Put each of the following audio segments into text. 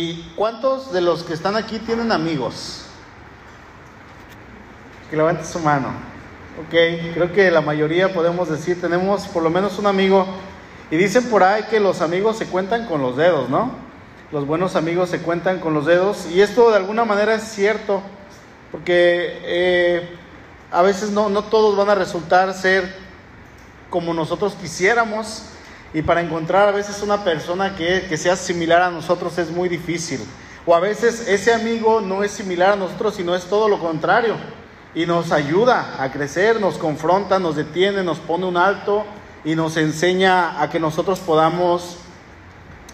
¿Y cuántos de los que están aquí tienen amigos? Que levante su mano. Ok, creo que la mayoría podemos decir, tenemos por lo menos un amigo. Y dicen por ahí que los amigos se cuentan con los dedos, ¿no? Los buenos amigos se cuentan con los dedos. Y esto de alguna manera es cierto, porque eh, a veces no, no todos van a resultar ser como nosotros quisiéramos. Y para encontrar a veces una persona que, que, sea similar a nosotros es muy difícil. O a veces ese amigo no es similar a nosotros, sino es todo lo contrario. Y nos ayuda a crecer, nos confronta, nos detiene, nos pone un alto y nos enseña a que nosotros podamos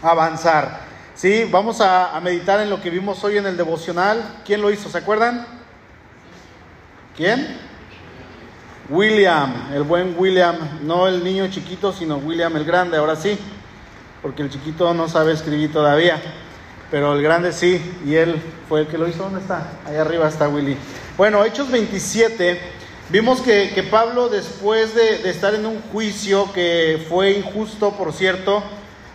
avanzar. Sí, vamos a, a meditar en lo que vimos hoy en el devocional. ¿Quién lo hizo? ¿Se acuerdan? ¿Quién? William, el buen William, no el niño chiquito, sino William el grande, ahora sí, porque el chiquito no sabe escribir todavía, pero el grande sí, y él fue el que lo hizo. ¿Dónde está? Ahí arriba está Willy. Bueno, Hechos 27, vimos que, que Pablo después de, de estar en un juicio que fue injusto, por cierto,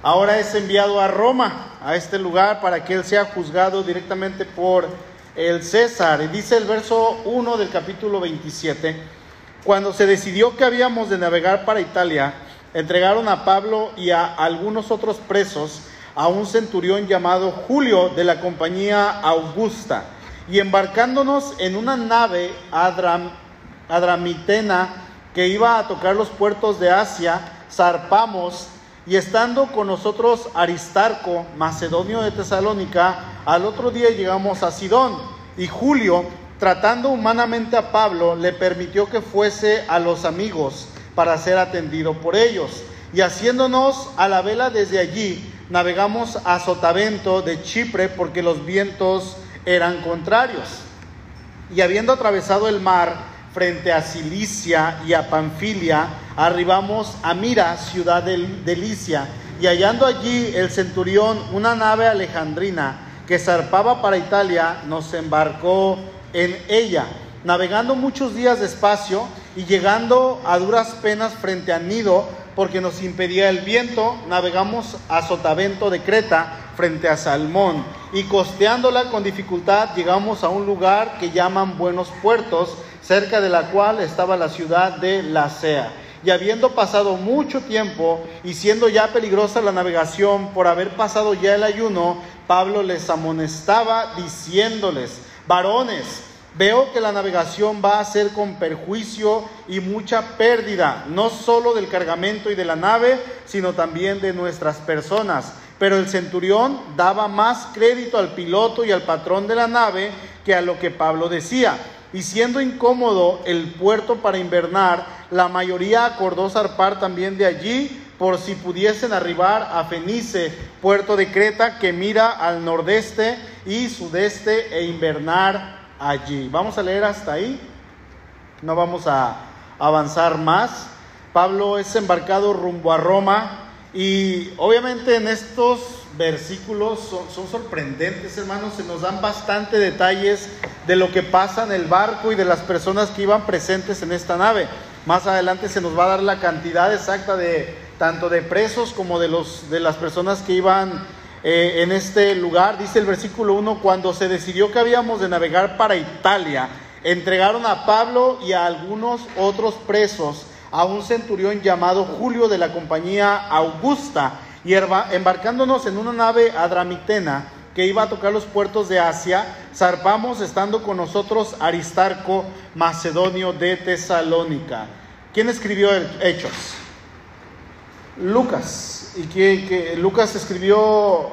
ahora es enviado a Roma, a este lugar, para que él sea juzgado directamente por el César. Y dice el verso 1 del capítulo 27. Cuando se decidió que habíamos de navegar para Italia, entregaron a Pablo y a algunos otros presos a un centurión llamado Julio de la compañía Augusta. Y embarcándonos en una nave Adram, adramitena que iba a tocar los puertos de Asia, zarpamos y estando con nosotros Aristarco, macedonio de Tesalónica, al otro día llegamos a Sidón. Y Julio, tratando humanamente a Pablo, le permitió que fuese a los amigos para ser atendido por ellos. Y haciéndonos a la vela desde allí, navegamos a Sotavento de Chipre porque los vientos eran contrarios. Y habiendo atravesado el mar frente a Cilicia y a Panfilia, arribamos a Mira, ciudad de, Licia, y hallando allí el centurión una nave alejandrina que zarpaba para Italia, nos embarcó en ella, navegando muchos días despacio y llegando a duras penas frente a Nido, porque nos impedía el viento, navegamos a Sotavento de Creta, frente a Salmón, y costeándola con dificultad llegamos a un lugar que llaman Buenos Puertos, cerca de la cual estaba la ciudad de Lacea. Y habiendo pasado mucho tiempo y siendo ya peligrosa la navegación por haber pasado ya el ayuno, Pablo les amonestaba diciéndoles, varones, veo que la navegación va a ser con perjuicio y mucha pérdida, no solo del cargamento y de la nave, sino también de nuestras personas. Pero el centurión daba más crédito al piloto y al patrón de la nave que a lo que Pablo decía. Y siendo incómodo el puerto para invernar, la mayoría acordó zarpar también de allí por si pudiesen arribar a Fenice, puerto de Creta que mira al nordeste y sudeste e invernar allí. Vamos a leer hasta ahí. No vamos a avanzar más. Pablo es embarcado rumbo a Roma y obviamente en estos versículos son, son, sorprendentes, hermanos. Se nos dan bastante detalles de lo que pasa en el barco y de las personas que iban presentes en esta nave. Más adelante se nos va a dar la cantidad exacta de tanto de presos como de, los, de las personas que iban eh, en este lugar. Dice el versículo 1, cuando se decidió que habíamos de navegar para Italia, entregaron a Pablo y a algunos otros presos a un centurión llamado Julio de la compañía Augusta, y embarcándonos en una nave adramitena que iba a tocar los puertos de Asia, zarpamos estando con nosotros Aristarco, macedonio de Tesalónica. ¿Quién escribió Hechos? Lucas. Y que, Lucas escribió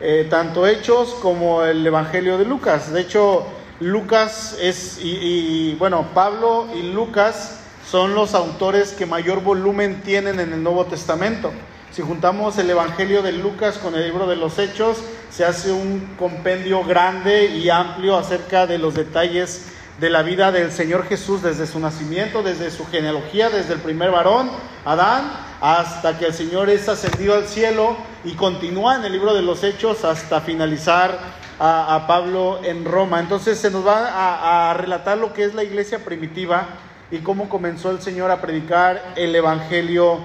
eh, tanto Hechos como el Evangelio de Lucas. De hecho, Lucas es, y, y, bueno, Pablo y Lucas son los autores que mayor volumen tienen en el Nuevo Testamento. Si juntamos el Evangelio de Lucas con el libro de los Hechos, se hace un compendio grande y amplio acerca de los detalles de la vida del Señor Jesús desde su nacimiento, desde su genealogía, desde el primer varón, Adán, hasta que el Señor es ascendido al cielo y continúa en el libro de los Hechos hasta finalizar a, Pablo en Roma. Entonces se nos va a, a relatar lo que es la iglesia primitiva y cómo comenzó el Señor a predicar el Evangelio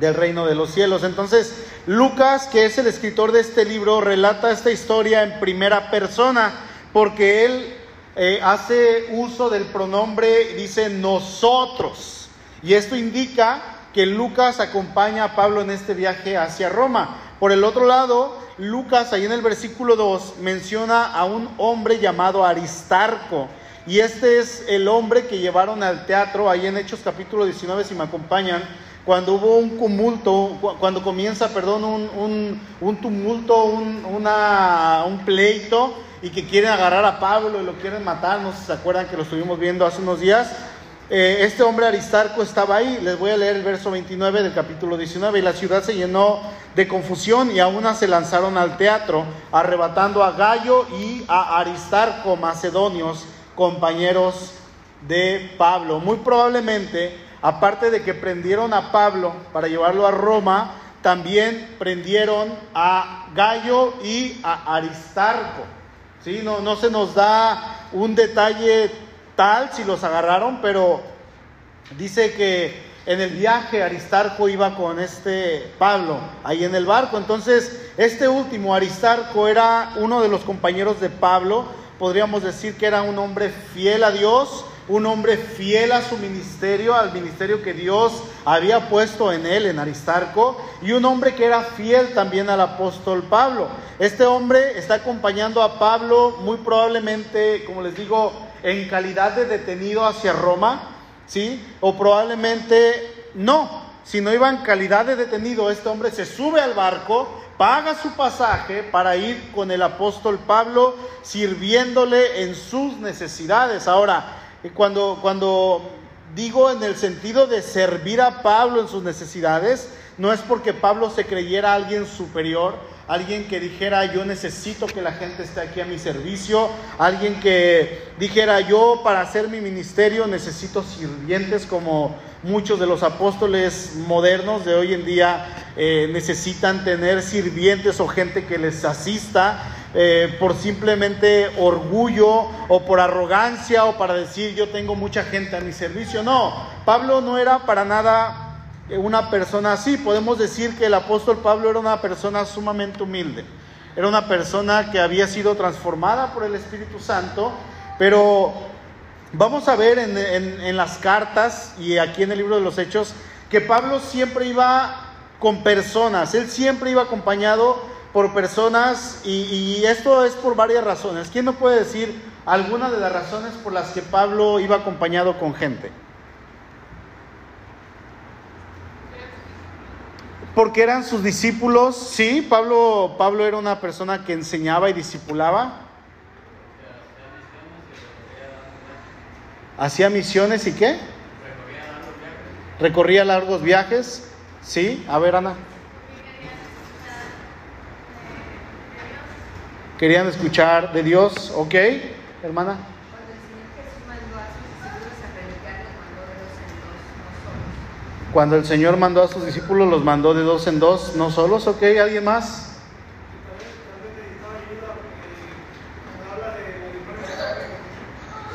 del reino de los cielos. Entonces, Lucas, que es el escritor de este libro, relata esta historia en primera persona, porque él eh, hace uso del pronombre, dice nosotros. Y esto indica que Lucas acompaña a Pablo en este viaje hacia Roma. Por el otro lado, Lucas, ahí en el versículo 2, menciona a un hombre llamado Aristarco. Y este es el hombre que llevaron al teatro, ahí en Hechos capítulo 19, si me acompañan, cuando hubo un tumulto, cuando comienza, perdón, un, un, tumulto, un, un pleito, y que quieren agarrar a Pablo y lo quieren matar, no sé si se acuerdan que lo estuvimos viendo hace unos días. Eh, este hombre Aristarco estaba ahí, les voy a leer el verso 29 del capítulo 19, y la ciudad se llenó de confusión y aún se lanzaron al teatro, arrebatando a Gallo y a Aristarco, macedonios, compañeros de Pablo. Muy probablemente Aparte de que prendieron a Pablo para llevarlo a Roma, también prendieron a Gallo y a Aristarco. ¿Sí? No, no se nos da un detalle tal si los agarraron, pero dice que en el viaje Aristarco iba con este Pablo ahí en el barco. Entonces, este último, Aristarco, era uno de los compañeros de Pablo. Podríamos decir que era un hombre fiel a Dios, un hombre fiel a su ministerio, al ministerio que Dios había puesto en él, en Aristarco, y un hombre que era fiel también al apóstol Pablo. Este hombre está acompañando a Pablo muy probablemente, como les digo, en calidad de detenido hacia Roma, ¿sí? O probablemente no, si no iba en calidad de detenido, este hombre se sube al barco, paga su pasaje para ir con el apóstol Pablo sirviéndole en sus necesidades. Ahora, cuando, cuando digo en el sentido de servir a Pablo en sus necesidades, no es porque Pablo se creyera alguien superior, alguien que dijera yo necesito que la gente esté aquí a mi servicio, alguien que dijera yo para hacer mi ministerio necesito sirvientes como muchos de los apóstoles modernos de hoy en día eh, necesitan tener sirvientes o gente que les asista. Eh, por simplemente orgullo o por arrogancia o para decir yo tengo mucha gente a mi servicio. No, Pablo no era para nada una persona así. Podemos decir que el apóstol Pablo era una persona sumamente humilde. Era una persona que había sido transformada por el Espíritu Santo, pero vamos a ver en, las cartas y aquí en el libro de los Hechos que Pablo siempre iba con personas, él siempre iba acompañado por personas y, esto es por varias razones. ¿Quién no puede decir algunas de las razones por las que Pablo iba acompañado con gente? Porque eran sus discípulos, sí, Pablo, Pablo era una persona que enseñaba y discipulaba. Hacía misiones y qué? Recorría largos viajes. Sí, a ver Ana. querían escuchar de Dios, ¿ok, hermana? Cuando el Señor mandó a sus discípulos, los mandó de dos en dos, no solos, ¿ok? ¿Alguien más?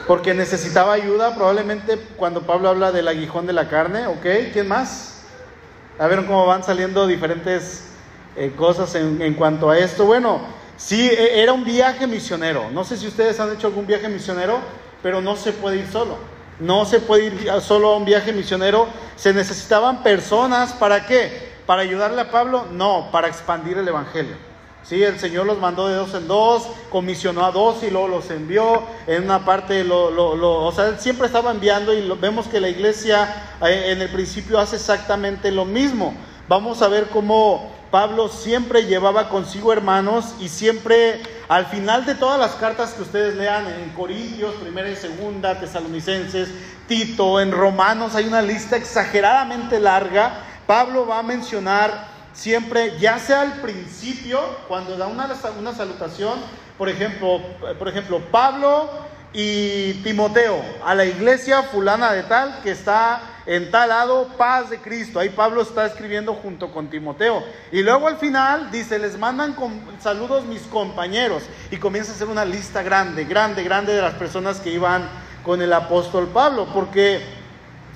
Porque necesitaba ayuda, probablemente cuando Pablo habla del aguijón de la carne, ¿ok? ¿Quién más? A ver cómo van saliendo diferentes eh, cosas en, en cuanto a esto. Bueno, Sí, e, era un viaje misionero. No sé si ustedes han hecho algún viaje misionero, pero no se puede ir solo. No se puede ir solo a un viaje misionero. Se necesitaban personas, ¿para qué? ¿Para ayudarle a Pablo? No, para expandir el Evangelio. Sí, el Señor los mandó de dos en dos, comisionó a dos y luego los envió. En una parte, lo, lo, o sea, él siempre estaba enviando y vemos que la iglesia eh, en el principio hace exactamente lo mismo. Vamos a ver cómo Pablo siempre llevaba consigo hermanos y siempre al final de todas las cartas que ustedes lean en Corintios, primera y segunda, tesalonicenses, Tito, en Romanos, hay una lista exageradamente larga. Pablo va a mencionar siempre, ya sea al principio, cuando da una, una salutación, por ejemplo, por ejemplo, Pablo y Timoteo, a la iglesia fulana de tal que está en tal lado, paz de Cristo. Ahí Pablo está escribiendo junto con Timoteo. Y luego al final dice, les mandan con saludos mis compañeros. Y comienza a hacer una lista grande, grande, grande de las personas que iban con el apóstol Pablo. Porque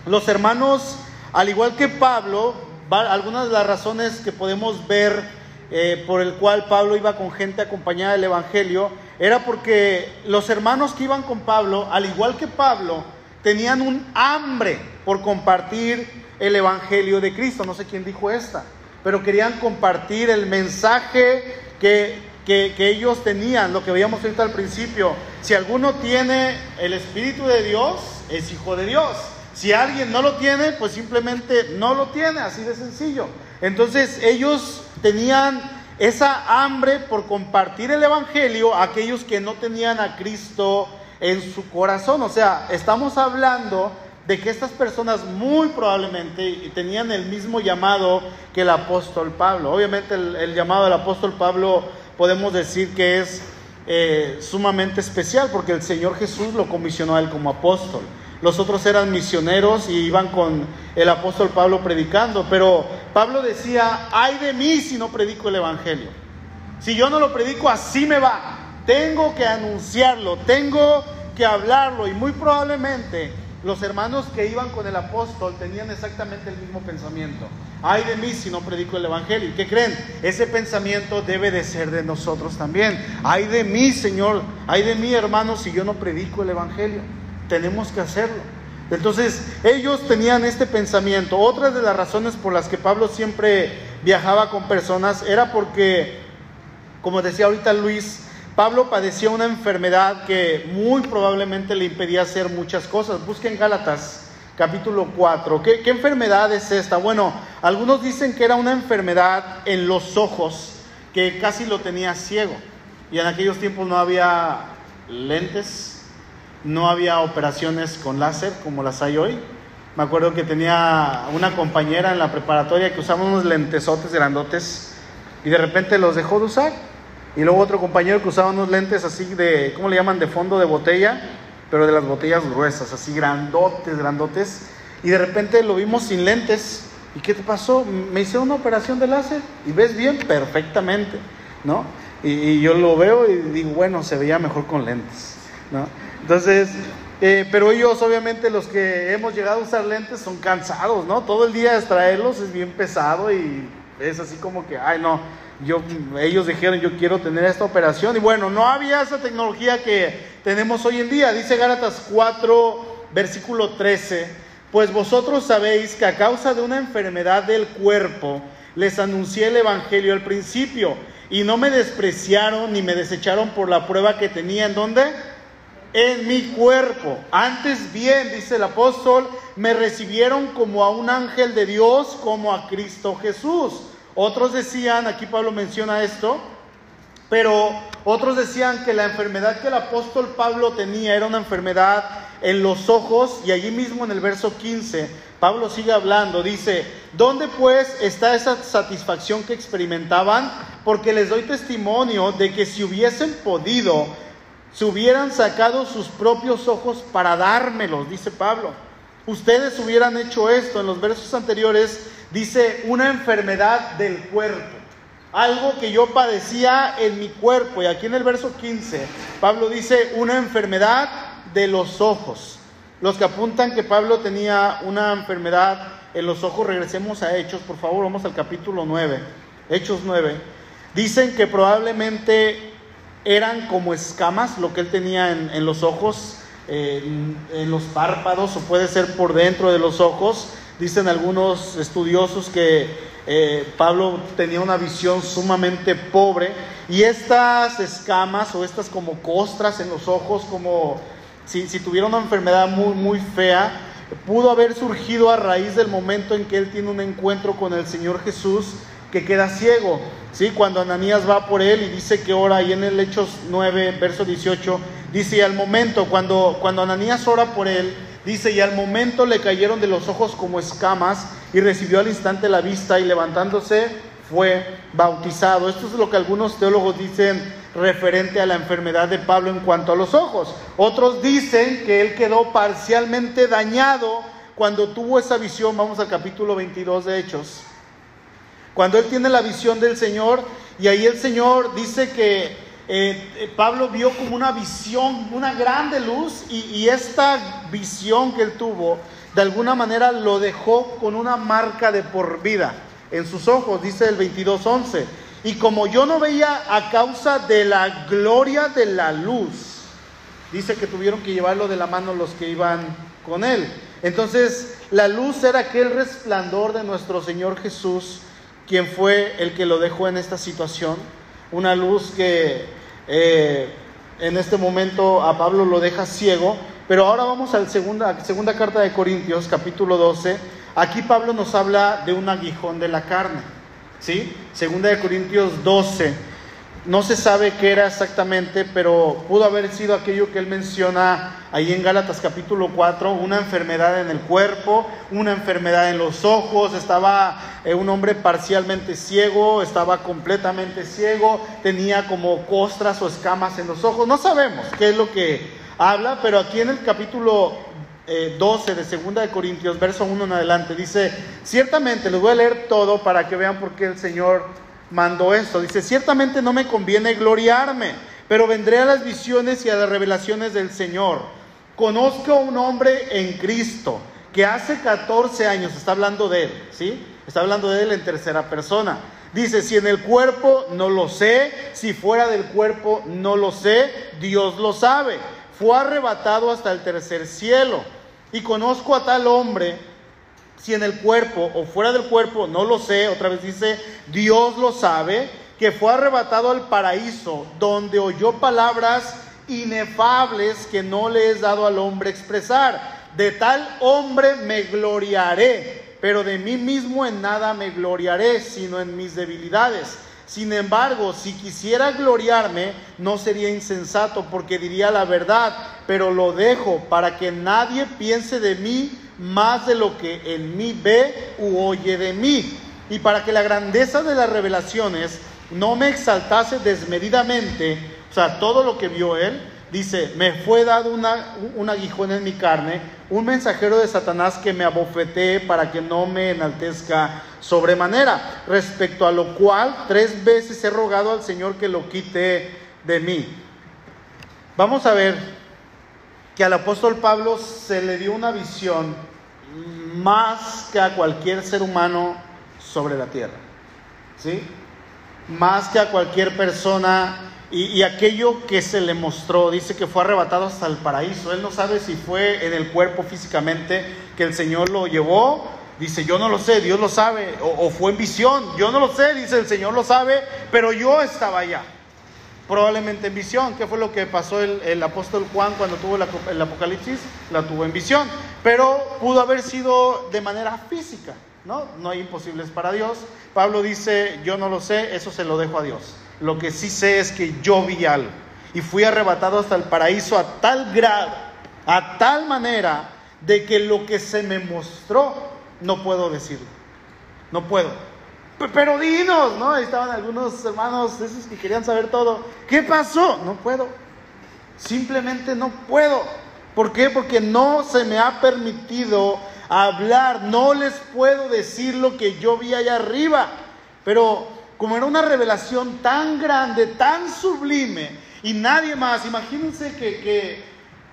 los hermanos, al igual que Pablo, algunas de las razones que podemos ver eh, por el cual Pablo iba con gente acompañada del Evangelio, era porque los hermanos que iban con Pablo, al igual que Pablo, tenían un hambre por compartir el Evangelio de Cristo. No sé quién dijo esta, pero querían compartir el mensaje que, que, ellos tenían, lo que veíamos ahorita al principio. Si alguno tiene el Espíritu de Dios, es hijo de Dios. Si alguien no lo tiene, pues simplemente no lo tiene, así de sencillo. Entonces ellos tenían esa hambre por compartir el Evangelio a aquellos que no tenían a Cristo en su corazón. O sea, estamos hablando de que estas personas muy probablemente tenían el mismo llamado que el apóstol Pablo. Obviamente el, llamado del apóstol Pablo podemos decir que es eh, sumamente especial porque el Señor Jesús lo comisionó a él como apóstol los otros eran misioneros y iban con el apóstol Pablo predicando, pero Pablo decía, ay de mí si no predico el Evangelio. Si yo no lo predico, así me va. Tengo que anunciarlo, tengo que hablarlo y muy probablemente los hermanos que iban con el apóstol tenían exactamente el mismo pensamiento. Ay de mí si no predico el Evangelio. ¿Y qué creen? Ese pensamiento debe de ser de nosotros también. Ay de mí, Señor. Ay de mí, hermanos, si yo no predico el Evangelio tenemos que hacerlo. Entonces ellos tenían este pensamiento. Otra de las razones por las que Pablo siempre viajaba con personas era porque, como decía ahorita Luis, Pablo padecía una enfermedad que muy probablemente le impedía hacer muchas cosas. Busquen Gálatas capítulo 4. ¿Qué, ¿Qué, enfermedad es esta? Bueno, algunos dicen que era una enfermedad en los ojos, que casi lo tenía ciego. Y en aquellos tiempos no había lentes no había operaciones con láser como las hay hoy. Me acuerdo que tenía una compañera en la preparatoria que usaba unos lentesotes grandotes y de repente los dejó de usar. Y luego otro compañero que usaba unos lentes así de, ¿cómo le llaman? De fondo de botella, pero de las botellas gruesas, así grandotes, grandotes. Y de repente lo vimos sin lentes. ¿Y qué te pasó? Me hice una operación de láser y ves bien perfectamente, ¿no? Y, y yo lo veo y digo, bueno, se veía mejor con lentes, ¿no? Entonces, eh, pero ellos obviamente los que hemos llegado a usar lentes son cansados, ¿no? Todo el día extraerlos es bien pesado y es así como que, ay no, yo, ellos dijeron yo quiero tener esta operación y bueno, no había esa tecnología que tenemos hoy en día. Dice Gálatas 4, versículo 13, pues vosotros sabéis que a causa de una enfermedad del cuerpo les anuncié el Evangelio al principio y no me despreciaron ni me desecharon por la prueba que tenía en dónde? en mi cuerpo. Antes bien, dice el apóstol, me recibieron como a un ángel de Dios, como a Cristo Jesús. Otros decían, aquí Pablo menciona esto, pero otros decían que la enfermedad que el apóstol Pablo tenía era una enfermedad en los ojos y allí mismo en el verso 15 Pablo sigue hablando, dice, ¿dónde pues está esa satisfacción que experimentaban? Porque les doy testimonio de que si hubiesen podido, se hubieran sacado sus propios ojos para dármelos, dice Pablo. Ustedes hubieran hecho esto. En los versos anteriores dice una enfermedad del cuerpo. Algo que yo padecía en mi cuerpo. Y aquí en el verso 15, Pablo dice una enfermedad de los ojos. Los que apuntan que Pablo tenía una enfermedad en los ojos, regresemos a Hechos, por favor, vamos al capítulo 9. Hechos 9. Dicen que probablemente eran como escamas lo que él tenía en, los ojos, en los párpados o puede ser por dentro de los ojos. Dicen algunos estudiosos que eh, Pablo tenía una visión sumamente pobre y estas escamas o estas como costras en los ojos, como si, tuviera una enfermedad muy, muy fea, pudo haber surgido a raíz del momento en que él tiene un encuentro con el Señor Jesús que queda ciego. ¿sí? Cuando Ananías va por él y dice que ora, y en el Hechos 9, verso 18, dice, y al momento, cuando, cuando Ananías ora por él, dice, y al momento le cayeron de los ojos como escamas, y recibió al instante la vista, y levantándose fue bautizado. Esto es lo que algunos teólogos dicen referente a la enfermedad de Pablo en cuanto a los ojos. Otros dicen que él quedó parcialmente dañado cuando tuvo esa visión. Vamos al capítulo 22 de Hechos. Cuando él tiene la visión del Señor y ahí el Señor dice que eh, eh, Pablo vio como una visión, una grande luz y, esta visión que él tuvo de alguna manera lo dejó con una marca de por vida en sus ojos, dice el 22.11. Y como yo no veía a causa de la gloria de la luz, dice que tuvieron que llevarlo de la mano los que iban con él. Entonces, la luz era aquel resplandor de nuestro Señor Jesús, quien fue el que lo dejó en esta situación. Una luz que eh, en este momento a Pablo lo deja ciego. Pero ahora vamos a la segunda, segunda carta de Corintios, capítulo 12. Aquí Pablo nos habla de un aguijón de la carne. ¿Sí? Segunda de Corintios 12 no se sabe qué era exactamente, pero pudo haber sido aquello que él menciona ahí en Gálatas capítulo 4, una enfermedad en el cuerpo, una enfermedad en los ojos, estaba eh, un hombre parcialmente ciego, estaba completamente ciego, tenía como costras o escamas en los ojos, no sabemos qué es lo que habla, pero aquí en el capítulo 12 eh, de Segunda de Corintios, verso 1 en adelante, dice, ciertamente, les voy a leer todo para que vean por qué el Señor mandó esto. Dice, ciertamente no me conviene gloriarme, pero vendré a las visiones y a las revelaciones del Señor. Conozco a un hombre en Cristo que hace 14 años, está hablando de él, ¿sí? Está hablando de él en tercera persona. Dice, si en el cuerpo no lo sé, si fuera del cuerpo no lo sé, Dios lo sabe. Fue arrebatado hasta el tercer cielo. Y conozco a tal hombre si en el cuerpo o fuera del cuerpo, no lo sé, otra vez dice, Dios lo sabe, que fue arrebatado al paraíso, donde oyó palabras inefables que no le es dado al hombre expresar. De tal hombre me gloriaré, pero de mí mismo en nada me gloriaré, sino en mis debilidades. Sin embargo, si quisiera gloriarme, no sería insensato, porque diría la verdad, pero lo dejo para que nadie piense de mí más de lo que en mí ve u oye de mí. Y para que la grandeza de las revelaciones no me exaltase desmedidamente, o sea, todo lo que vio él, dice, me fue dado una, un aguijón en mi carne, un mensajero de Satanás que me abofetee para que no me enaltezca sobremanera, respecto a lo cual tres veces he rogado al Señor que lo quite de mí. Vamos a ver que al apóstol Pablo se le dio una visión más que a cualquier ser humano sobre la tierra. ¿Sí? Más que a cualquier persona. Y, aquello que se le mostró, dice que fue arrebatado hasta el paraíso. Él no sabe si fue en el cuerpo físicamente que el Señor lo llevó. Dice, yo no lo sé, Dios lo sabe. O, fue en visión, yo no lo sé, dice, el Señor lo sabe, pero yo estaba allá probablemente en visión. ¿Qué fue lo que pasó el, apóstol Juan cuando tuvo el Apocalipsis? La tuvo en visión. Pero pudo haber sido de manera física, ¿no? No hay imposibles para Dios. Pablo dice, yo no lo sé, eso se lo dejo a Dios. Lo que sí sé es que yo vi algo. Y fui arrebatado hasta el paraíso a tal grado, a tal manera, de que lo que se me mostró, no puedo decirlo. No puedo. Pero dinos, ¿no? Ahí estaban algunos hermanos, esos que querían saber todo. ¿Qué pasó? No puedo. Simplemente no puedo. ¿Por qué? Porque no se me ha permitido hablar. No les puedo decir lo que yo vi allá arriba. Pero como era una revelación tan grande, tan sublime, y nadie más, imagínense que, que,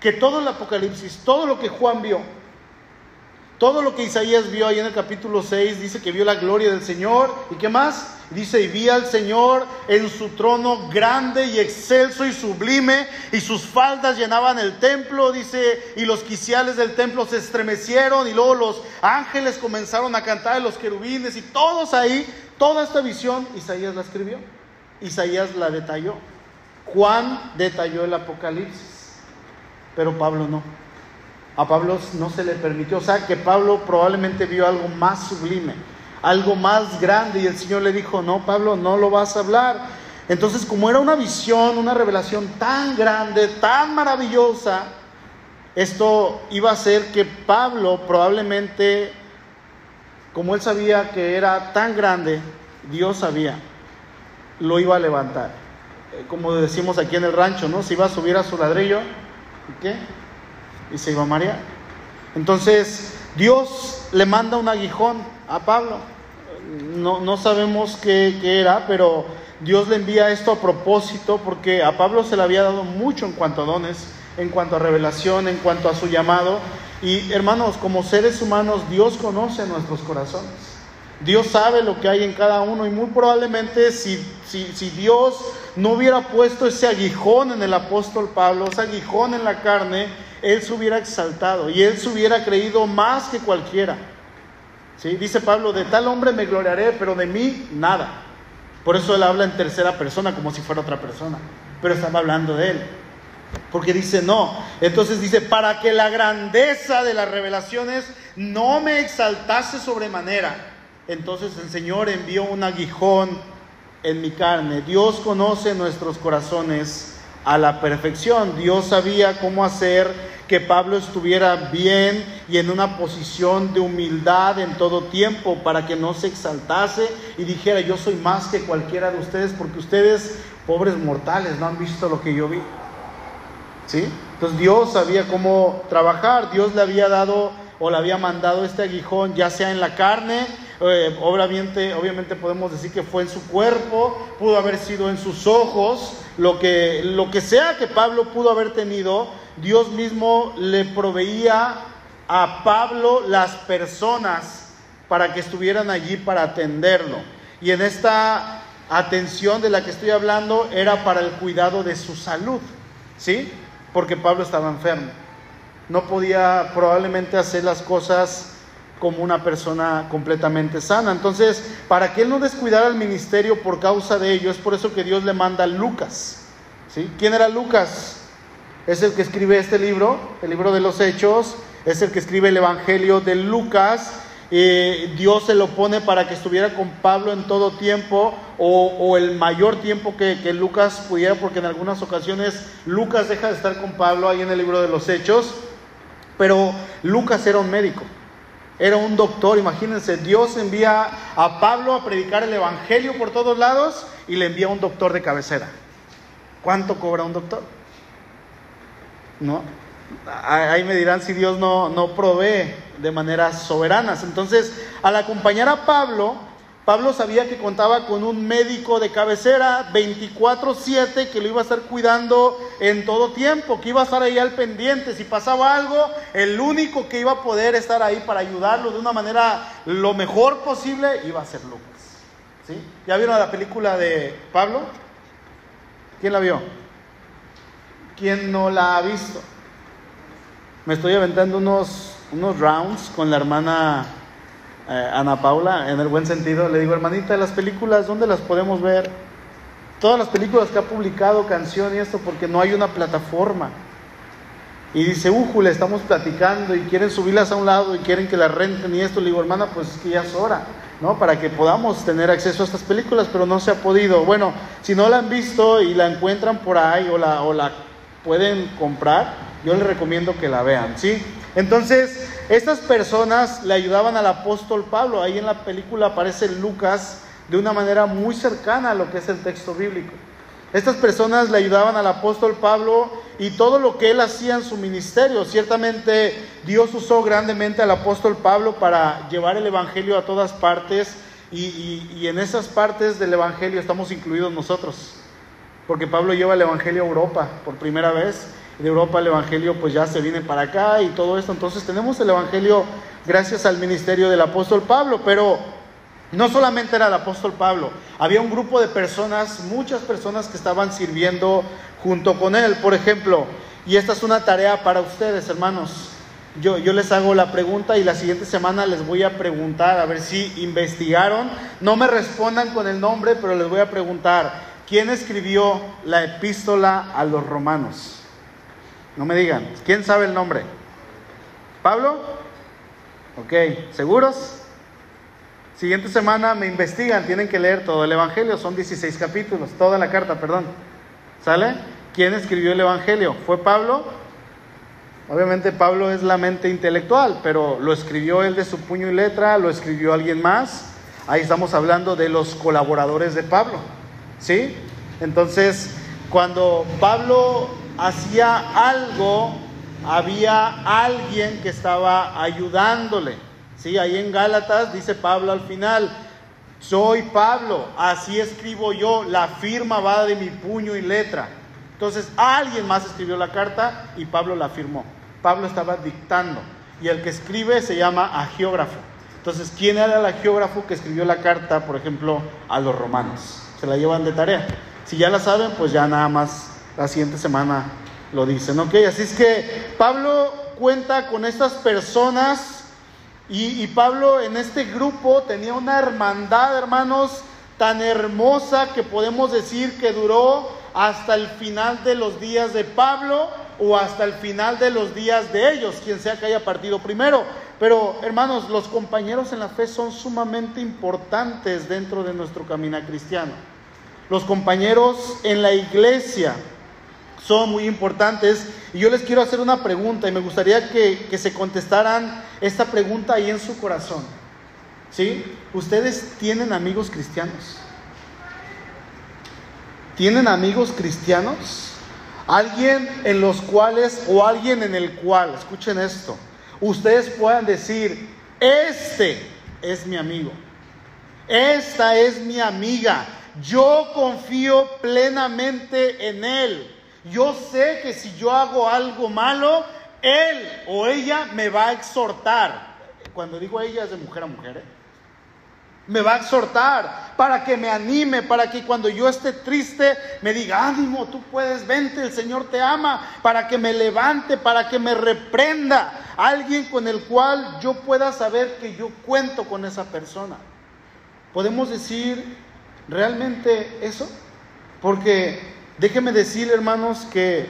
que todo el Apocalipsis, todo lo que Juan vio, todo lo que Isaías vio ahí en el capítulo 6 dice que vio la gloria del Señor. ¿Y qué más? Dice, y vi al Señor en su trono grande y excelso y sublime, y sus faldas llenaban el templo, dice, y los quiciales del templo se estremecieron, y luego los ángeles comenzaron a cantar, los querubines, y todos ahí, toda esta visión, Isaías la escribió, Isaías la detalló, Juan detalló el Apocalipsis, pero Pablo no. A Pablo no se le permitió, o sea que Pablo probablemente vio algo más sublime, algo más grande y el Señor le dijo, no, Pablo, no lo vas a hablar. Entonces, como era una visión, una revelación tan grande, tan maravillosa, esto iba a hacer que Pablo probablemente, como él sabía que era tan grande, Dios sabía, lo iba a levantar. Eh, como decimos aquí en el rancho, ¿no? Se iba a subir a su ladrillo, ¿y qué? y se iba a marear. Entonces, Dios le manda un aguijón a Pablo. No, no sabemos qué, qué, era, pero Dios le envía esto a propósito porque a Pablo se le había dado mucho en cuanto a dones, en cuanto a revelación, en cuanto a su llamado. Y hermanos, como seres humanos, Dios conoce nuestros corazones. Dios sabe lo que hay en cada uno y muy probablemente si, si, Dios no hubiera puesto ese aguijón en el apóstol Pablo, ese aguijón en la carne, él se hubiera exaltado y él se hubiera creído más que cualquiera. ¿Sí? Dice Pablo, de tal hombre me gloriaré, pero de mí nada. Por eso él habla en tercera persona como si fuera otra persona, pero estaba hablando de él. Porque dice no. Entonces dice, para que la grandeza de las revelaciones no me exaltase sobremanera. Entonces el Señor envió un aguijón en mi carne. Dios conoce nuestros corazones a la perfección. Dios sabía cómo hacer que Pablo estuviera bien y en una posición de humildad en todo tiempo para que no se exaltase y dijera yo soy más que cualquiera de ustedes porque ustedes, pobres mortales, no han visto lo que yo vi. ¿Sí? Entonces Dios sabía cómo trabajar, Dios le había dado o le había mandado este aguijón, ya sea en la carne, eh, obviamente, obviamente podemos decir que fue en su cuerpo, pudo haber sido en sus ojos, lo que, lo que sea que Pablo pudo haber tenido, Dios mismo le proveía a Pablo las personas para que estuvieran allí para atenderlo. Y en esta atención de la que estoy hablando era para el cuidado de su salud, ¿sí? Porque Pablo estaba enfermo. No podía probablemente hacer las cosas como una persona completamente sana. Entonces, para que él no descuidara el ministerio por causa de ello, es por eso que Dios le manda a Lucas. ¿sí? ¿Quién era Lucas? Es el que escribe este libro, el libro de los Hechos, es el que escribe el Evangelio de Lucas Dios se lo pone para que estuviera con Pablo en todo tiempo o, el mayor tiempo que, Lucas pudiera, porque en algunas ocasiones Lucas deja de estar con Pablo ahí en el libro de los Hechos, pero Lucas era un médico, era un doctor, imagínense, Dios envía a Pablo a predicar el Evangelio por todos lados y le envía un doctor de cabecera. ¿Cuánto cobra un doctor? ¿No? Ahí me dirán si Dios no, no provee de maneras soberanas. Entonces, al acompañar a Pablo, Pablo sabía que contaba con un médico de cabecera 24/7 que lo iba a estar cuidando en todo tiempo, que iba a estar ahí al pendiente. Si pasaba algo, el único que iba a poder estar ahí para ayudarlo de una manera lo mejor posible iba a ser Lucas. ¿Sí? ¿Ya vieron la película de Pablo? ¿Quién la vio? ¿Quién no la ha visto? Me estoy aventando unos, unos rounds con la hermana eh, Ana Paula, en el buen sentido. Le digo, hermanita, las películas, ¿dónde las podemos ver? Todas las películas que ha publicado, canción y esto, porque no hay una plataforma. Y dice, le estamos platicando y quieren subirlas a un lado y quieren que las renten y esto. Le digo, hermana, pues es que ya es hora, ¿no? Para que podamos tener acceso a estas películas, pero no se ha podido. Bueno, si no la han visto y la encuentran por ahí o la, o la pueden comprar, yo les recomiendo que la vean, ¿sí? Entonces, estas personas le ayudaban al apóstol Pablo. Ahí en la película aparece Lucas de una manera muy cercana a lo que es el texto bíblico. Estas personas le ayudaban al apóstol Pablo y todo lo que él hacía en su ministerio. Ciertamente Dios usó grandemente al apóstol Pablo para llevar el Evangelio a todas partes y, en esas partes del Evangelio estamos incluidos nosotros. Porque Pablo lleva el Evangelio a Europa por primera vez de Europa el Evangelio pues ya se viene para acá y todo esto. Entonces tenemos el Evangelio gracias al ministerio del apóstol Pablo, pero no solamente era el apóstol Pablo, había un grupo de personas, muchas personas que estaban sirviendo junto con él. Por ejemplo, y esta es una tarea para ustedes, hermanos. Yo, yo les hago la pregunta y la siguiente semana les voy a preguntar a ver si investigaron. No me respondan con el nombre, pero les voy a preguntar, ¿quién escribió la epístola a los romanos? No me digan. ¿Quién sabe el nombre? ¿Pablo? Ok, ¿seguros? Siguiente semana me investigan, tienen que leer todo el Evangelio, son 16 capítulos, toda la carta, perdón. ¿Sale? ¿Quién escribió el Evangelio? ¿Fue Pablo? Obviamente Pablo es la mente intelectual, pero lo escribió él de su puño y letra, lo escribió alguien más. Ahí estamos hablando de los colaboradores de Pablo. ¿Sí? Entonces, cuando Pablo hacía algo, había alguien que estaba ayudándole. ¿Sí? Ahí en Gálatas dice Pablo al final, soy Pablo, así escribo yo, la firma va de mi puño y letra. Entonces alguien más escribió la carta y Pablo la firmó. Pablo estaba dictando. y el que escribe se llama agiógrafo. Entonces, ¿quién era el agiógrafo que escribió la carta, por ejemplo, a los romanos? Se la llevan de tarea. Si ya la saben, pues ya nada más la siguiente semana lo dicen, ¿ok? Así es que Pablo cuenta con estas personas y, Pablo en este grupo tenía una hermandad, hermanos, tan hermosa que podemos decir que duró hasta el final de los días de Pablo o hasta el final de los días de ellos, quien sea que haya partido primero. Pero hermanos, los compañeros en la fe son sumamente importantes dentro de nuestro camino cristiano. Los compañeros en la iglesia son muy importantes y yo les quiero hacer una pregunta y me gustaría que, que se contestaran esta pregunta ahí en su corazón. ¿Sí? ¿Ustedes tienen amigos cristianos? ¿Tienen amigos cristianos? Alguien en los cuales o alguien en el cual, escuchen esto, ustedes puedan decir, este es mi amigo, esta es mi amiga, yo confío plenamente en él. Yo sé que si yo hago algo malo, él o ella me va a exhortar. Cuando digo ella es de mujer a mujer. ¿eh? me va a exhortar, para que me anime, para que cuando yo esté triste me diga, ánimo, tú puedes, vente, el Señor te ama, para que me levante, para que me reprenda, alguien con el cual yo pueda saber que yo cuento con esa persona. ¿Podemos decir realmente eso? Porque déjeme decir, hermanos, que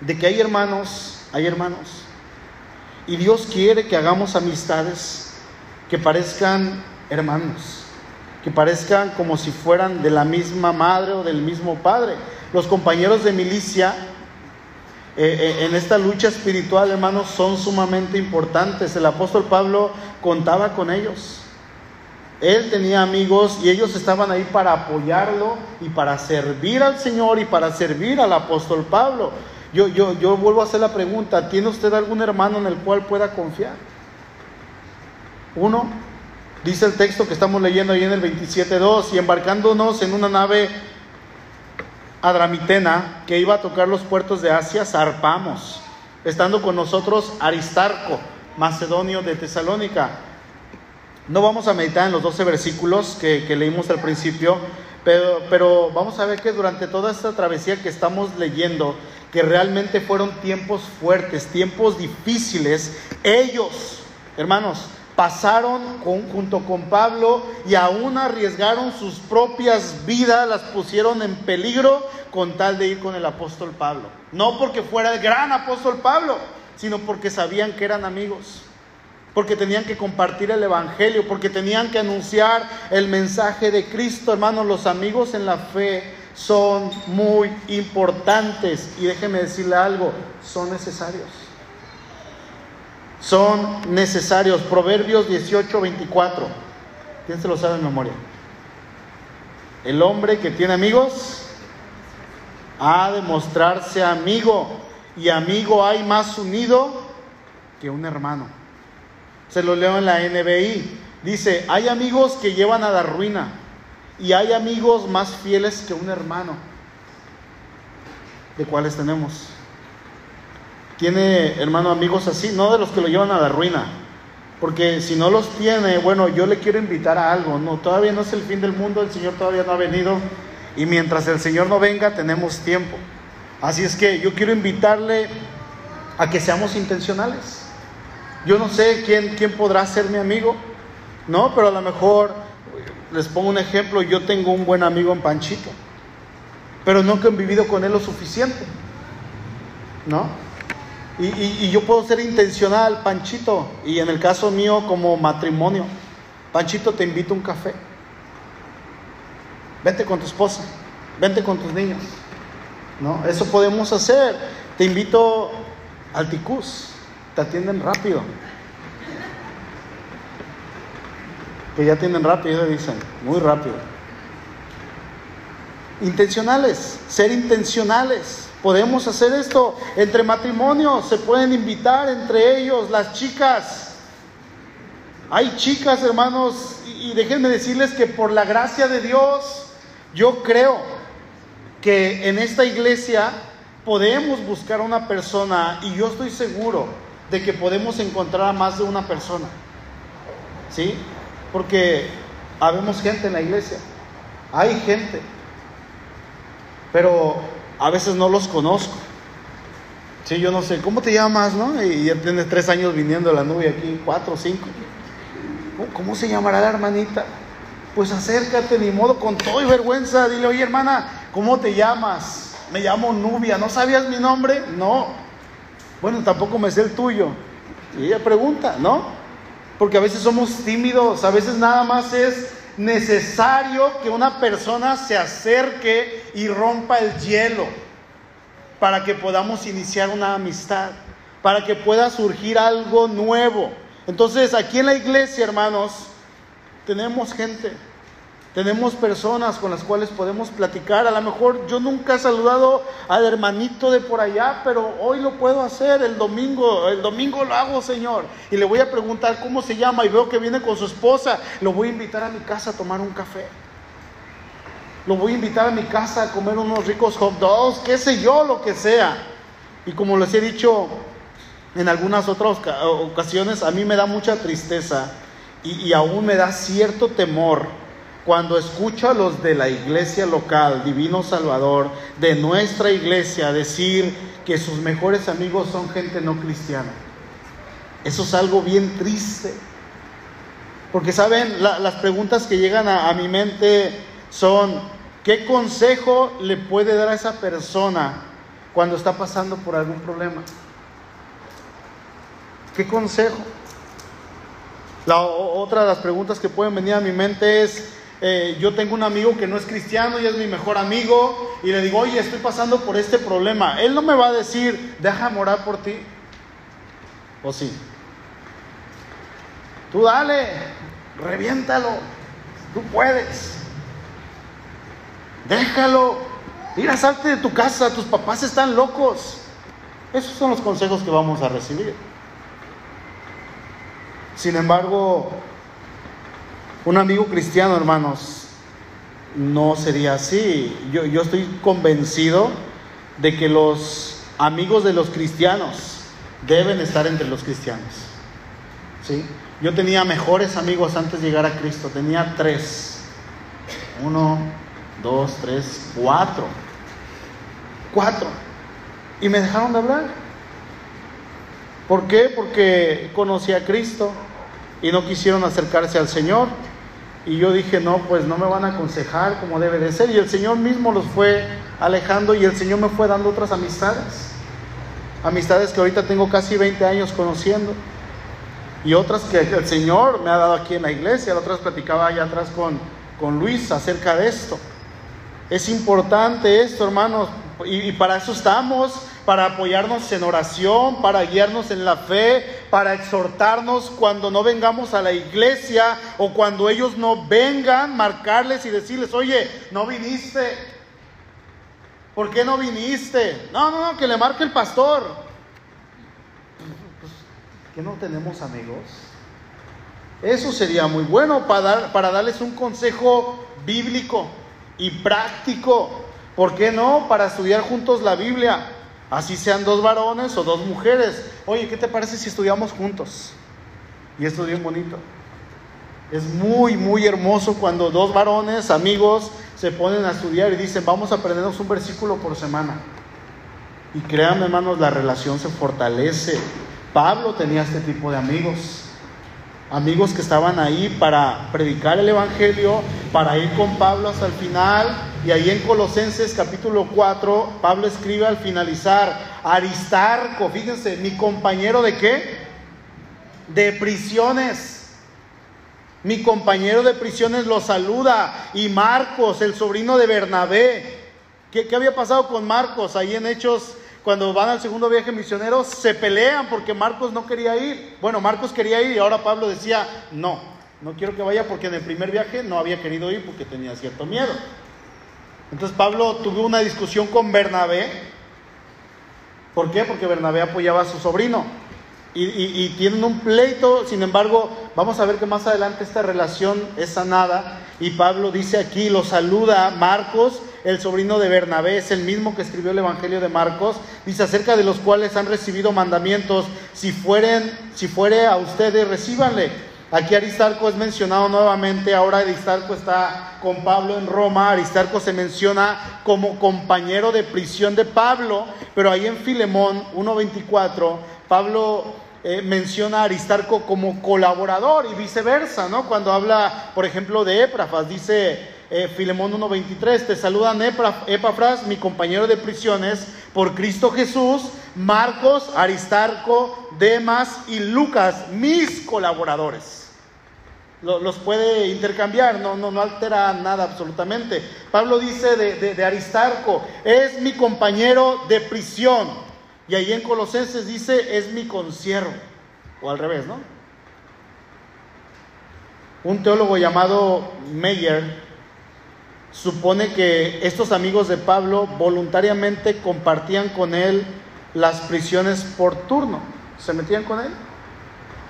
de que hay hermanos, hay hermanos. Y Dios quiere que hagamos amistades que parezcan hermanos, que parezcan como si fueran de la misma madre o del mismo padre. Los compañeros de milicia eh, eh, en esta lucha espiritual, hermanos, son sumamente importantes. El apóstol Pablo contaba con ellos. Él tenía amigos y ellos estaban ahí para apoyarlo y para servir al Señor y para servir al apóstol Pablo. Yo, yo, yo vuelvo a hacer la pregunta, ¿tiene usted algún hermano en el cual pueda confiar? Uno, Dice el texto que estamos leyendo ahí en el 27.2, y embarcándonos en una nave adramitena que iba a tocar los puertos de Asia, zarpamos, estando con nosotros Aristarco, macedonio de Tesalónica. No vamos a meditar en los 12 versículos que, leímos al principio, pero vamos a ver que durante toda esta travesía que estamos leyendo, que realmente fueron tiempos fuertes, tiempos difíciles, ellos, hermanos, pasaron junto con Pablo y aún arriesgaron sus propias vidas, las pusieron en peligro con tal de ir con el apóstol Pablo. No porque fuera el gran apóstol Pablo, sino porque sabían que eran amigos, porque tenían que compartir el Evangelio, porque tenían que anunciar el mensaje de Cristo. Hermanos, los amigos en la fe son muy importantes y déjeme decirle algo, son necesarios son necesarios. Proverbios 18, 24. ¿Quién se lo sabe en memoria? El hombre que tiene amigos ha de mostrarse amigo. Y amigo hay más unido que un hermano. Se lo leo en la NBI. Dice, hay amigos que llevan a la ruina y hay amigos más fieles que un hermano. ¿De cuáles tenemos? tiene, hermano, amigos así, no de los que lo llevan a la ruina. Porque si no los tiene, bueno, yo le quiero invitar a algo. No, todavía no es el fin del mundo, el Señor todavía no ha venido. Y mientras el Señor no venga, tenemos tiempo. Así es que yo quiero invitarle a que seamos intencionales. Yo no sé quién, quién podrá ser mi amigo, ¿no? Pero a lo mejor, les pongo un ejemplo, yo tengo un buen amigo en Panchito, pero nunca he vivido con él lo suficiente, ¿no? Y, yo puedo ser intencional, Panchito, y en el caso mío como matrimonio, Panchito, te invito a un café. Vente con tu esposa, vente con tus niños. ¿No? Eso podemos hacer. Te invito al ticus, te atienden rápido. Que ya atienden rápido, dicen, muy rápido. Intencionales, ser intencionales. Podemos hacer esto entre matrimonios, se pueden invitar entre ellos las chicas. Hay chicas, hermanos, y déjenme decirles que por la gracia de Dios, yo creo que en esta iglesia podemos buscar una persona y yo estoy seguro de que podemos encontrar a más de una persona. ¿Sí? Porque habemos gente en la iglesia. Hay gente. Pero a veces no los conozco. Sí, yo no sé, ¿cómo te llamas, no? Y ya tienes tres años viniendo la nube aquí, cuatro, cinco. ¿Cómo se llamará la hermanita? Pues acércate, ni modo, con todo y vergüenza, dile, oye hermana, ¿cómo te llamas? Me llamo Nubia, ¿no sabías mi nombre? No. Bueno, tampoco me sé el tuyo. Y ella pregunta, ¿no? Porque a veces somos tímidos, a veces nada más es necesario que una persona se acerque y rompa el hielo para que podamos iniciar una amistad, para que pueda surgir algo nuevo. Entonces, aquí en la iglesia, hermanos, tenemos gente, tenemos personas con las cuales podemos platicar. A lo mejor yo nunca he saludado al hermanito de por allá, pero hoy lo puedo hacer el domingo. El domingo lo hago, Señor. Y le voy a preguntar cómo se llama y veo que viene con su esposa. Lo voy a invitar a mi casa a tomar un café. Lo voy a invitar a mi casa a comer unos ricos hot dogs, qué sé yo, lo que sea. Y como les he dicho en algunas otras ocasiones, a mí me da mucha tristeza y, aún me da cierto temor cuando escucho a los de la iglesia local, Divino Salvador, de nuestra iglesia, decir que sus mejores amigos son gente no cristiana. Eso es algo bien triste. Porque saben, las preguntas que llegan a, mi mente son, ¿qué consejo le puede dar a esa persona cuando está pasando por algún problema? ¿Qué consejo? La otra de las preguntas que pueden venir a mi mente es, eh, yo tengo un amigo que no es cristiano y es mi mejor amigo y le digo, oye, estoy pasando por este problema. Él no me va a decir, déjame orar por ti. ¿O sí? Tú dale, reviéntalo, tú puedes. Déjalo, mira, salte de tu casa, tus papás están locos. Esos son los consejos que vamos a recibir. Sin embargo, un amigo cristiano, hermanos, no sería así. Yo, yo estoy convencido de que los amigos de los cristianos deben estar entre los cristianos. ¿Sí? Yo tenía mejores amigos antes de llegar a Cristo, tenía tres. Uno, dos, tres, cuatro. Cuatro. Y me dejaron de hablar. ¿Por qué? Porque conocí a Cristo, y no quisieron acercarse al Señor. Y yo dije, no, pues no me van a aconsejar como debe de ser. Y el Señor mismo los fue alejando y el Señor me fue dando otras amistades. Amistades que ahorita tengo casi 20 años conociendo. Y otras que el Señor me ha dado aquí en la iglesia. Otras platicaba allá atrás con, con Luis acerca de esto. Es importante esto, hermanos, y, para eso estamos, para apoyarnos en oración, para guiarnos en la fe, para exhortarnos cuando no vengamos a la iglesia o cuando ellos no vengan, marcarles y decirles, oye, no viniste. ¿Por qué no viniste? No, no, no, que le marque el pastor. Pues, ¿Que no tenemos amigos? Eso sería muy bueno para, dar, para darles un consejo bíblico y práctico ¿Por qué no? Para estudiar juntos la Biblia. Así sean dos varones o dos mujeres. Oye, ¿qué te parece si estudiamos juntos? Y esto es bien bonito. Es muy, muy hermoso cuando dos varones, amigos, se ponen a estudiar y dicen, vamos a aprendernos un versículo por semana. Y créanme, hermanos, la relación se fortalece. Pablo tenía este tipo de amigos amigos que estaban ahí para predicar el Evangelio, para ir con Pablo hasta el final. Y ahí en Colosenses capítulo 4, Pablo escribe al finalizar, Aristarco, fíjense, mi compañero de qué? De prisiones. Mi compañero de prisiones lo saluda. Y Marcos, el sobrino de Bernabé. ¿Qué, qué había pasado con Marcos ahí en Hechos cuando van al segundo viaje misionero, se pelean porque Marcos no quería ir. Bueno, Marcos quería ir y ahora Pablo decía, no, no quiero que vaya porque en el primer viaje no había querido ir porque tenía cierto miedo. Entonces Pablo tuvo una discusión con Bernabé. ¿Por qué? Porque Bernabé apoyaba a su sobrino. y, tienen un pleito, sin embargo, vamos a ver que más adelante esta relación es sanada y Pablo dice aquí, lo saluda Marcos, el sobrino de Bernabé, es el mismo que escribió el Evangelio de Marcos, dice acerca de los cuales han recibido mandamientos, si fueren, si fuere a ustedes, recíbanle. Aquí Aristarco es mencionado nuevamente, ahora Aristarco está con Pablo en Roma, Aristarco se menciona como compañero de prisión de Pablo, pero ahí en Filemón 1.24 Pablo eh, menciona a Aristarco como colaborador y viceversa, ¿no? Cuando habla, por ejemplo, de Éprafas, dice eh, Filemón 1.23, te saludan Epafras, mi compañero de prisiones, por Cristo Jesús, Marcos, Aristarco, Demas y Lucas, mis colaboradores. Los puede intercambiar, no, no, no altera nada absolutamente. Pablo dice de, de Aristarco, es mi compañero de prisión. Y ahí en Colosenses dice, es mi conciervo. O al revés, ¿no? Un teólogo llamado Meyer supone que estos amigos de Pablo voluntariamente compartían con él las prisiones por turno. Se metían con él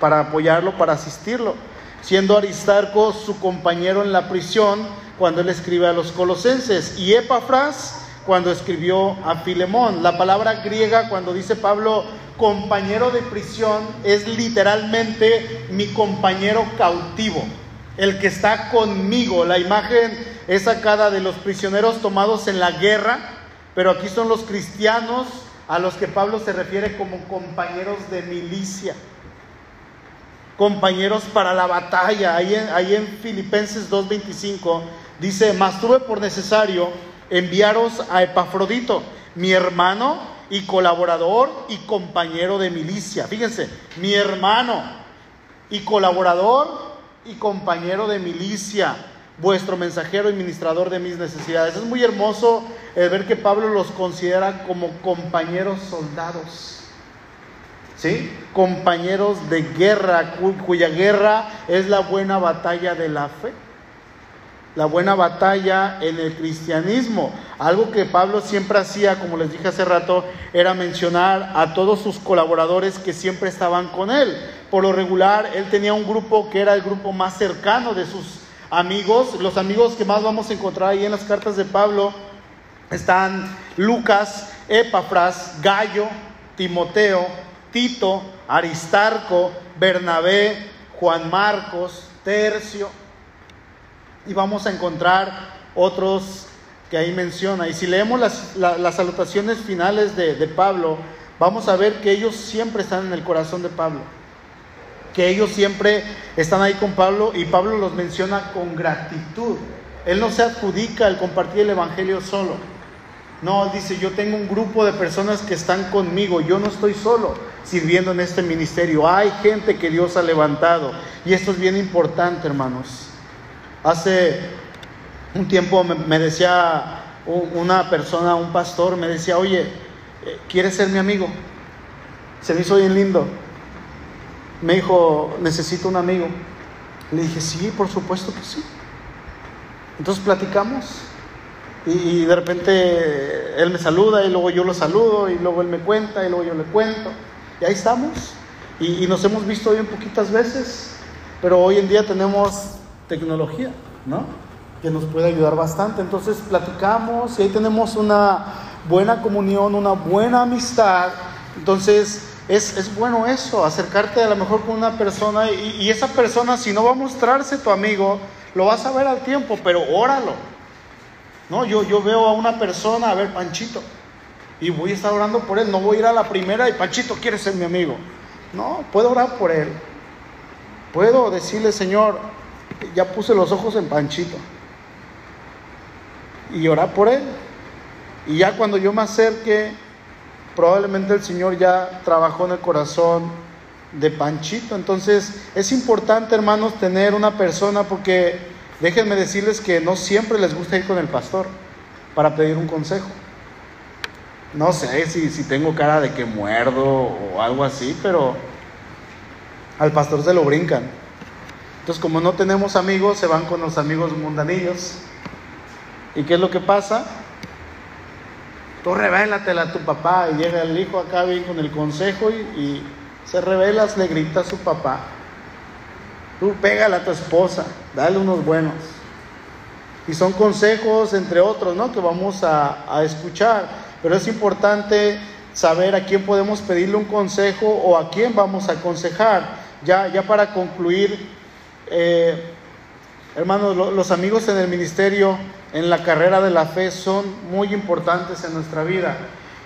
para apoyarlo, para asistirlo, siendo Aristarco su compañero en la prisión cuando él escribe a los colosenses. Y Epafras cuando escribió a Filemón. La palabra griega cuando dice Pablo compañero de prisión es literalmente mi compañero cautivo, el que está conmigo. La imagen es sacada de los prisioneros tomados en la guerra, pero aquí son los cristianos a los que Pablo se refiere como compañeros de milicia, compañeros para la batalla. Ahí en, ahí en Filipenses 2.25 dice, mas tuve por necesario enviaros a Epafrodito, mi hermano y colaborador y compañero de milicia. Fíjense, mi hermano y colaborador y compañero de milicia, vuestro mensajero y ministrador de mis necesidades. Es muy hermoso ver que Pablo los considera como compañeros soldados. ¿Sí? Compañeros de guerra, cuya guerra es la buena batalla de la fe la buena batalla en el cristianismo. Algo que Pablo siempre hacía, como les dije hace rato, era mencionar a todos sus colaboradores que siempre estaban con él. Por lo regular, él tenía un grupo que era el grupo más cercano de sus amigos. Los amigos que más vamos a encontrar ahí en las cartas de Pablo están Lucas, Epafras, Gallo, Timoteo, Tito, Aristarco, Bernabé, Juan Marcos, Tercio y vamos a encontrar otros que ahí menciona. Y si leemos las, las salutaciones finales de, Pablo, vamos a ver que ellos siempre están en el corazón de Pablo. Que ellos siempre están ahí con Pablo y Pablo los menciona con gratitud. Él no se adjudica el compartir el Evangelio solo. No, dice, yo tengo un grupo de personas que están conmigo, yo no estoy solo sirviendo en este ministerio. Hay gente que Dios ha levantado. Y esto es bien importante, hermanos. Hace un tiempo me, decía una persona, un pastor, me decía, oye, eh, ¿quieres ser mi amigo? Se me hizo bien lindo. Me dijo, necesito un amigo. Le dije, sí, por supuesto que sí. Entonces platicamos y, de repente él me saluda y luego yo lo saludo y luego él me cuenta y luego yo le cuento. Y ahí estamos. Y, nos hemos visto bien poquitas veces, pero hoy en día tenemos tecnología, ¿no? Que nos puede ayudar bastante. Entonces platicamos y ahí tenemos una buena comunión, una buena amistad. Entonces es, es bueno eso, acercarte a lo mejor con una persona y, y, esa persona si no va a mostrarse tu amigo, lo vas a ver al tiempo, pero óralo. No, yo, yo veo a una persona, a ver, Panchito, y voy a estar orando por él, no voy a ir a la primera y Panchito quiere ser mi amigo. No, puedo orar por él. Puedo decirle, Señor, ya puse los ojos en Panchito y orar por él. Y ya cuando yo me acerque, probablemente el Señor ya trabajó en el corazón de Panchito. Entonces es importante, hermanos, tener una persona porque déjenme decirles que no siempre les gusta ir con el pastor para pedir un consejo. No sé si, si tengo cara de que muerdo o algo así, pero al pastor se lo brincan. Entonces, como no tenemos amigos, se van con los amigos mundanillos. ¿Y qué es lo que pasa? Tú revélatela a tu papá y llega el hijo acá bien con el consejo y, se rebelas, le grita a su papá. Tú pégale a tu esposa, dale unos buenos. Y son consejos, entre otros, ¿no? Que vamos a, escuchar. Pero es importante saber a quién podemos pedirle un consejo o a quién vamos a aconsejar. Ya, ya para concluir, eh, hermanos, los amigos en el ministerio, en la carrera de la fe, son muy importantes en nuestra vida.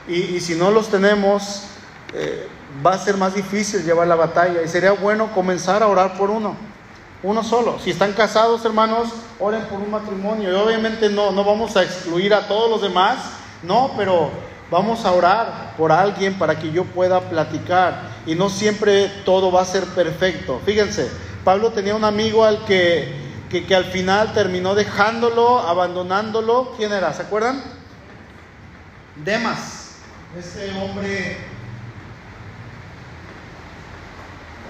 Y, si no los tenemos, eh, va a ser más difícil llevar la batalla. Y sería bueno comenzar a orar por uno uno solo. Si están casados, hermanos, oren por un matrimonio. Y obviamente no, no vamos a excluir a todos los demás, no, pero vamos a orar por alguien para que yo pueda platicar. Y no siempre todo va a ser perfecto. Fíjense, Pablo tenía un amigo al que, que, al final terminó dejándolo, abandonándolo. ¿Quién era? ¿Se acuerdan? Demas, este hombre,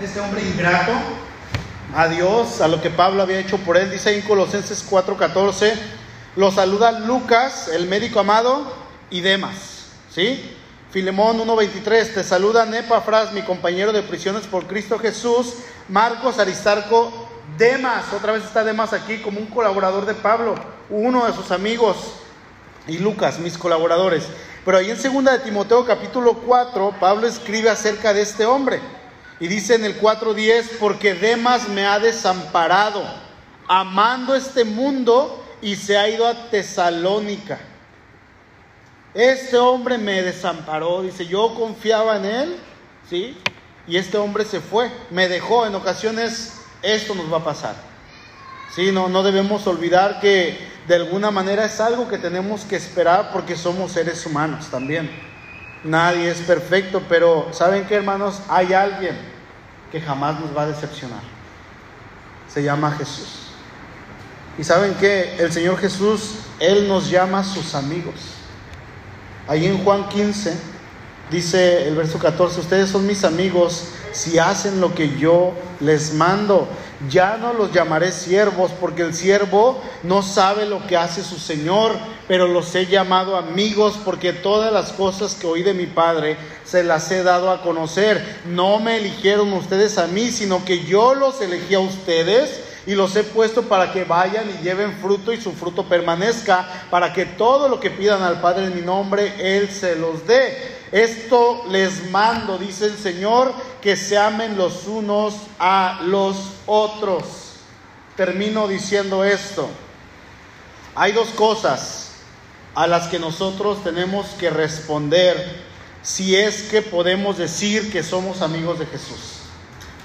este hombre ingrato a Dios, a lo que Pablo había hecho por él. Dice en Colosenses 4:14, lo saluda Lucas, el médico amado, y Demas. ¿Sí? Filemón 1:23, te saluda Nepafras, mi compañero de prisiones por Cristo Jesús, Marcos, Aristarco, Demas, otra vez está Demas aquí como un colaborador de Pablo, uno de sus amigos, y Lucas, mis colaboradores. Pero ahí en 2 de Timoteo capítulo 4, Pablo escribe acerca de este hombre. Y dice en el 4.10, porque Demas me ha desamparado, amando este mundo y se ha ido a Tesalónica. Este hombre me desamparó, dice, yo confiaba en él, ¿sí? Y este hombre se fue, me dejó. En ocasiones esto nos va a pasar. Sí, no, no debemos olvidar que de alguna manera es algo que tenemos que esperar porque somos seres humanos también. Nadie es perfecto, pero ¿saben qué, hermanos? Hay alguien que jamás nos va a decepcionar. Se llama Jesús. Y saben qué? El Señor Jesús, Él nos llama sus amigos. Ahí en Juan 15 dice el verso 14, ustedes son mis amigos si hacen lo que yo les mando. Ya no los llamaré siervos porque el siervo no sabe lo que hace su Señor, pero los he llamado amigos porque todas las cosas que oí de mi Padre se las he dado a conocer. No me eligieron ustedes a mí, sino que yo los elegí a ustedes y los he puesto para que vayan y lleven fruto y su fruto permanezca, para que todo lo que pidan al Padre en mi nombre, Él se los dé. Esto les mando, dice el Señor, que se amen los unos a los otros. Termino diciendo esto. Hay dos cosas a las que nosotros tenemos que responder si es que podemos decir que somos amigos de Jesús.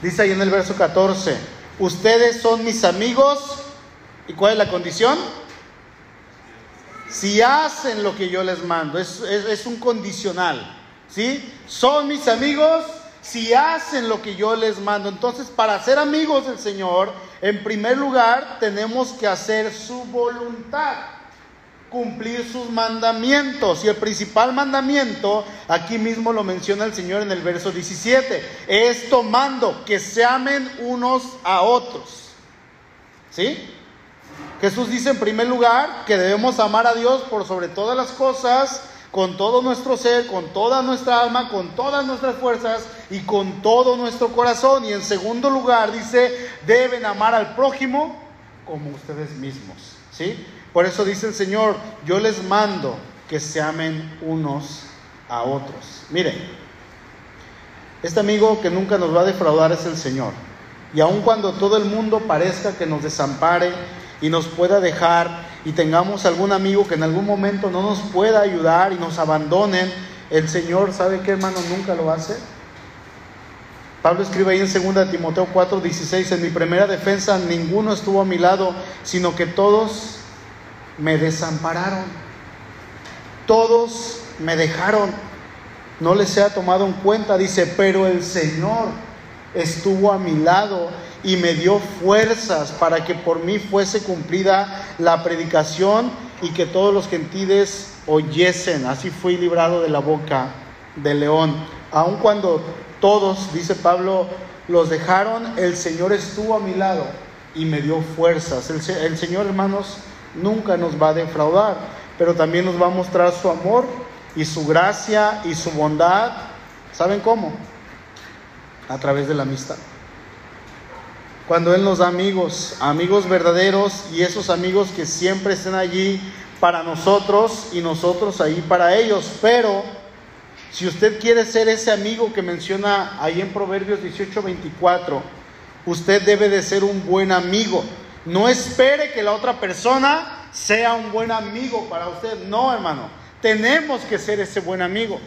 Dice ahí en el verso 14, ustedes son mis amigos. ¿Y cuál es la condición? Si hacen lo que yo les mando, es, un condicional. ¿sí? Son mis amigos si hacen lo que yo les mando. Entonces, para ser amigos del Señor, en primer lugar, tenemos que hacer su voluntad, cumplir sus mandamientos. Y el principal mandamiento, aquí mismo lo menciona el Señor en el verso 17, es tomando que se amen unos a otros. ¿Sí? Jesús dice en primer lugar que debemos amar a Dios por sobre todas las cosas con todo nuestro ser, con toda nuestra alma, con todas nuestras fuerzas y con todo nuestro corazón. Y en segundo lugar dice, deben amar al prójimo como ustedes mismos. ¿Sí? Por eso dice el Señor, yo les mando que se amen unos a otros. Miren, este amigo que nunca nos va a defraudar es el Señor. Y aun cuando todo el mundo parezca que nos desampare y nos pueda dejar, y tengamos algún amigo que en algún momento no nos pueda ayudar y nos abandonen, el Señor, ¿sabe qué hermano? Nunca lo hace. Pablo escribe ahí en 2 Timoteo 4, 16, en mi primera defensa ninguno estuvo a mi lado, sino que todos me desampararon. Todos me dejaron. No les he tomado en cuenta, dice, pero el Señor estuvo a mi lado y me dio fuerzas para que por mí fuese cumplida la predicación y que todos los gentiles oyesen. Así fui librado de la boca del león. Aun cuando todos, dice Pablo, los dejaron, el Señor estuvo a mi lado y me dio fuerzas. El, el Señor, hermanos, nunca nos va a defraudar, pero también nos va a mostrar su amor y su gracia y su bondad. ¿Saben cómo? a través de la amistad. Cuando Él nos da amigos, amigos verdaderos y esos amigos que siempre estén allí para nosotros y nosotros ahí para ellos. Pero si usted quiere ser ese amigo que menciona ahí en Proverbios 18:24, usted debe de ser un buen amigo. No espere que la otra persona sea un buen amigo para usted. No, hermano. Tenemos que ser ese buen amigo.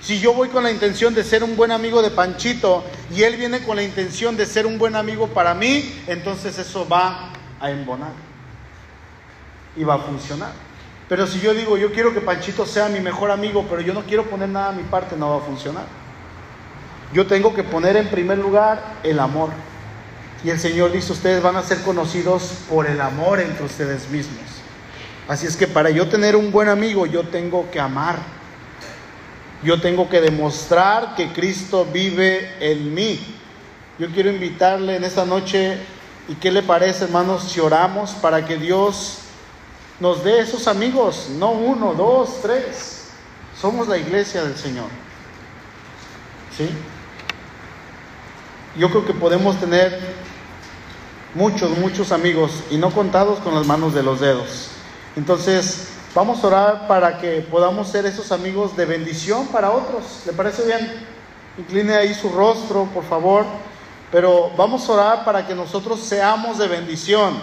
Si yo voy con la intención de ser un buen amigo de Panchito y él viene con la intención de ser un buen amigo para mí, entonces eso va a embonar y va a funcionar. Pero si yo digo, yo quiero que Panchito sea mi mejor amigo, pero yo no quiero poner nada a mi parte, no va a funcionar. Yo tengo que poner en primer lugar el amor. Y el Señor dice, ustedes van a ser conocidos por el amor entre ustedes mismos. Así es que para yo tener un buen amigo, yo tengo que amar. Yo tengo que demostrar que Cristo vive en mí. Yo quiero invitarle en esta noche, ¿y qué le parece, hermanos, si oramos para que Dios nos dé esos amigos? No uno, dos, tres. Somos la iglesia del Señor. ¿Sí? Yo creo que podemos tener muchos, muchos amigos y no contados con las manos de los dedos. Entonces, vamos a orar para que podamos ser esos amigos de bendición para otros. ¿Le parece bien? Incline ahí su rostro, por favor. Pero vamos a orar para que nosotros seamos de bendición,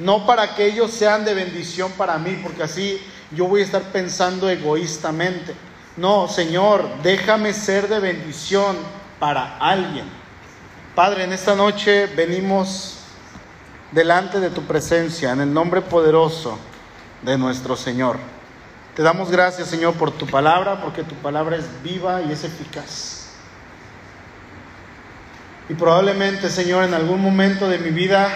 no para que ellos sean de bendición para mí, porque así yo voy a estar pensando egoístamente. No, Señor, déjame ser de bendición para alguien. Padre, en esta noche venimos delante de tu presencia en el nombre poderoso de nuestro Señor. Te damos gracias, Señor, por tu palabra, porque tu palabra es viva y es eficaz. Y probablemente, Señor, en algún momento de mi vida,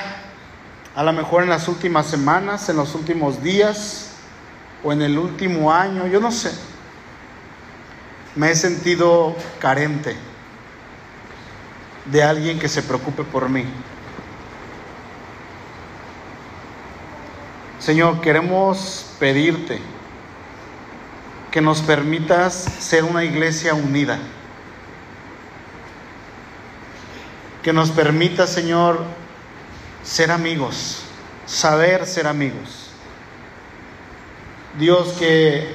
a lo mejor en las últimas semanas, en los últimos días o en el último año, yo no sé, me he sentido carente de alguien que se preocupe por mí. Señor, queremos pedirte que nos permitas ser una iglesia unida. Que nos permita, Señor, ser amigos, saber ser amigos. Dios, que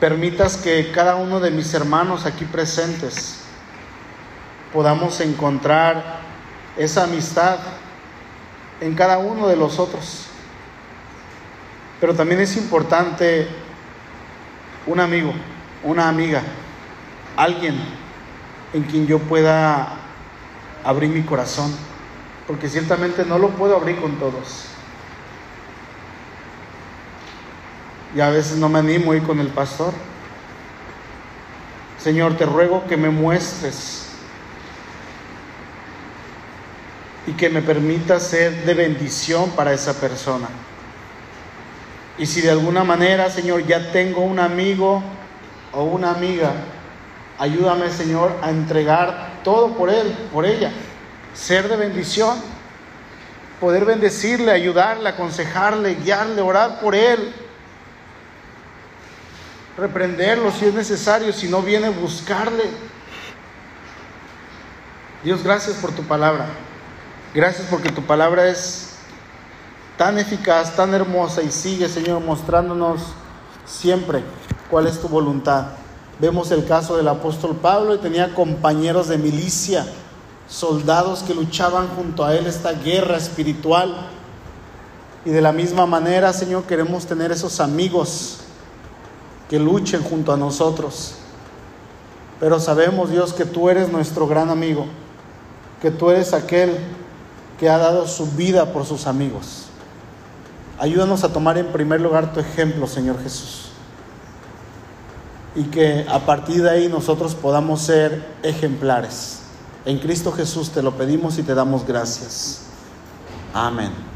permitas que cada uno de mis hermanos aquí presentes podamos encontrar esa amistad en cada uno de los otros. Pero también es importante un amigo, una amiga, alguien en quien yo pueda abrir mi corazón, porque ciertamente no lo puedo abrir con todos. Y a veces no me animo a ir con el pastor. Señor, te ruego que me muestres y que me permita ser de bendición para esa persona. Y si de alguna manera, Señor, ya tengo un amigo o una amiga, ayúdame, Señor, a entregar todo por él, por ella. Ser de bendición, poder bendecirle, ayudarle, aconsejarle, guiarle, orar por él. Reprenderlo si es necesario, si no viene, buscarle. Dios, gracias por tu palabra. Gracias porque tu palabra es tan eficaz, tan hermosa y sigue, Señor, mostrándonos siempre cuál es tu voluntad. Vemos el caso del apóstol Pablo y tenía compañeros de milicia, soldados que luchaban junto a él esta guerra espiritual. Y de la misma manera, Señor, queremos tener esos amigos que luchen junto a nosotros. Pero sabemos, Dios, que tú eres nuestro gran amigo, que tú eres aquel que ha dado su vida por sus amigos. Ayúdanos a tomar en primer lugar tu ejemplo, Señor Jesús. Y que a partir de ahí nosotros podamos ser ejemplares. En Cristo Jesús te lo pedimos y te damos gracias. Amén.